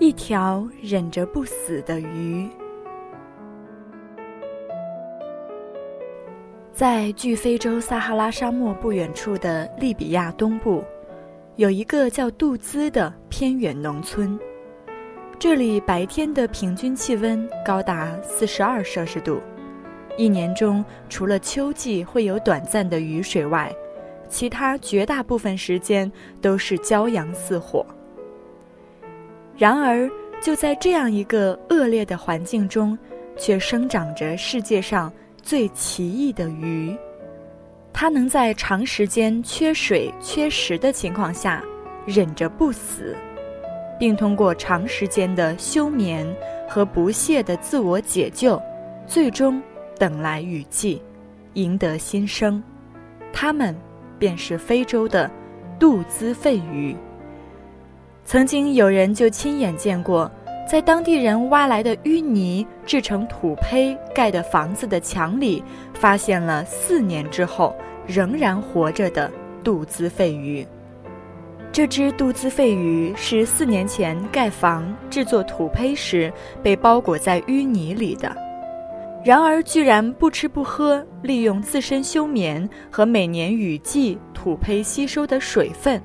一条忍着不死的鱼。在距非洲撒哈拉沙漠不远处的利比亚东部，有一个叫杜兹的偏远农村。这里白天的平均气温高达四十二摄氏度，一年中除了秋季会有短暂的雨水外，其他绝大部分时间都是骄阳似火。然而，就在这样一个恶劣的环境中，却生长着世界上。最奇异的鱼，它能在长时间缺水、缺食的情况下忍着不死，并通过长时间的休眠和不懈的自我解救，最终等来雨季，赢得新生。它们便是非洲的杜兹肺鱼。曾经有人就亲眼见过。在当地人挖来的淤泥制成土坯盖的房子的墙里，发现了四年之后仍然活着的杜兹肺鱼。这只杜兹肺鱼是四年前盖房制作土坯时被包裹在淤泥里的，然而居然不吃不喝，利用自身休眠和每年雨季土坯吸收的水分，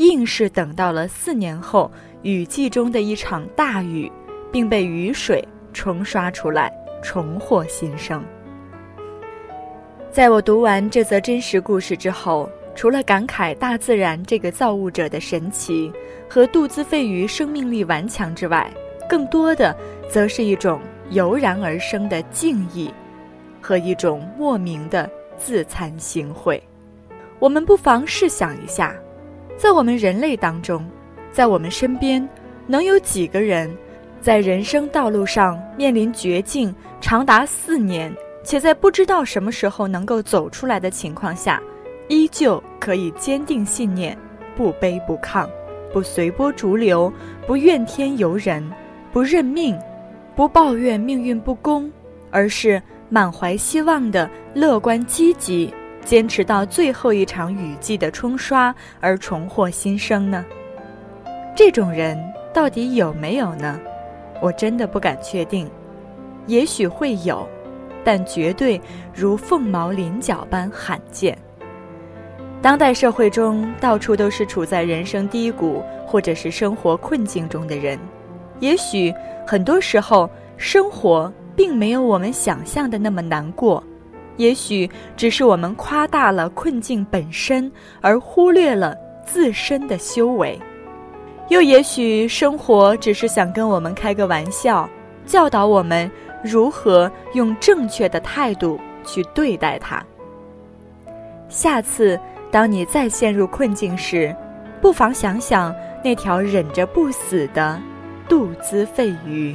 硬是等到了四年后。雨季中的一场大雨，并被雨水冲刷出来，重获新生。在我读完这则真实故事之后，除了感慨大自然这个造物者的神奇和杜兹费鱼生命力顽强之外，更多的则是一种油然而生的敬意，和一种莫名的自惭形秽。我们不妨试想一下，在我们人类当中。在我们身边，能有几个人，在人生道路上面临绝境长达四年，且在不知道什么时候能够走出来的情况下，依旧可以坚定信念，不卑不亢，不随波逐流，不怨天尤人，不认命，不抱怨命运不公，而是满怀希望的乐观积极，坚持到最后一场雨季的冲刷而重获新生呢？这种人到底有没有呢？我真的不敢确定。也许会有，但绝对如凤毛麟角般罕见。当代社会中，到处都是处在人生低谷或者是生活困境中的人。也许很多时候，生活并没有我们想象的那么难过。也许只是我们夸大了困境本身，而忽略了自身的修为。又也许，生活只是想跟我们开个玩笑，教导我们如何用正确的态度去对待它。下次当你再陷入困境时，不妨想想那条忍着不死的杜兹肺鱼。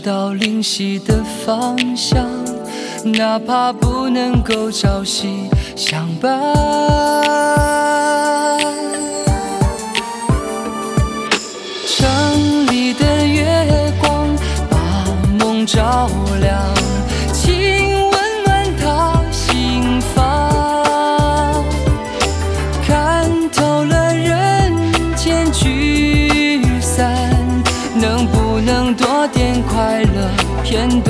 到灵犀的方向，哪怕不能够朝夕相伴。片段，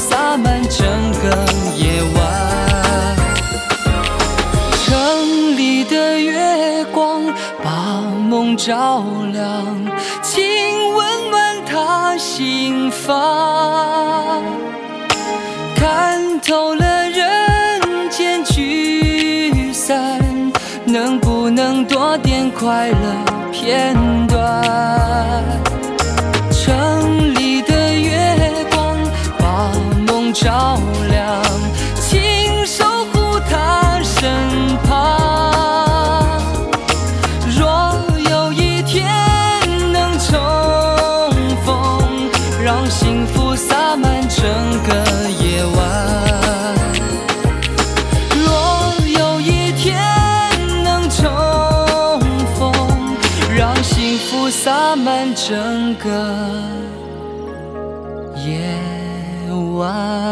洒满整个夜晚。城里的月光把梦照亮，请温暖他心房。看透了人间聚散，能不能多点快乐片段？照亮，请守护他身旁。若有一天能重逢，让幸福洒满整个夜晚。若有一天能重逢，让幸福洒满整个 why?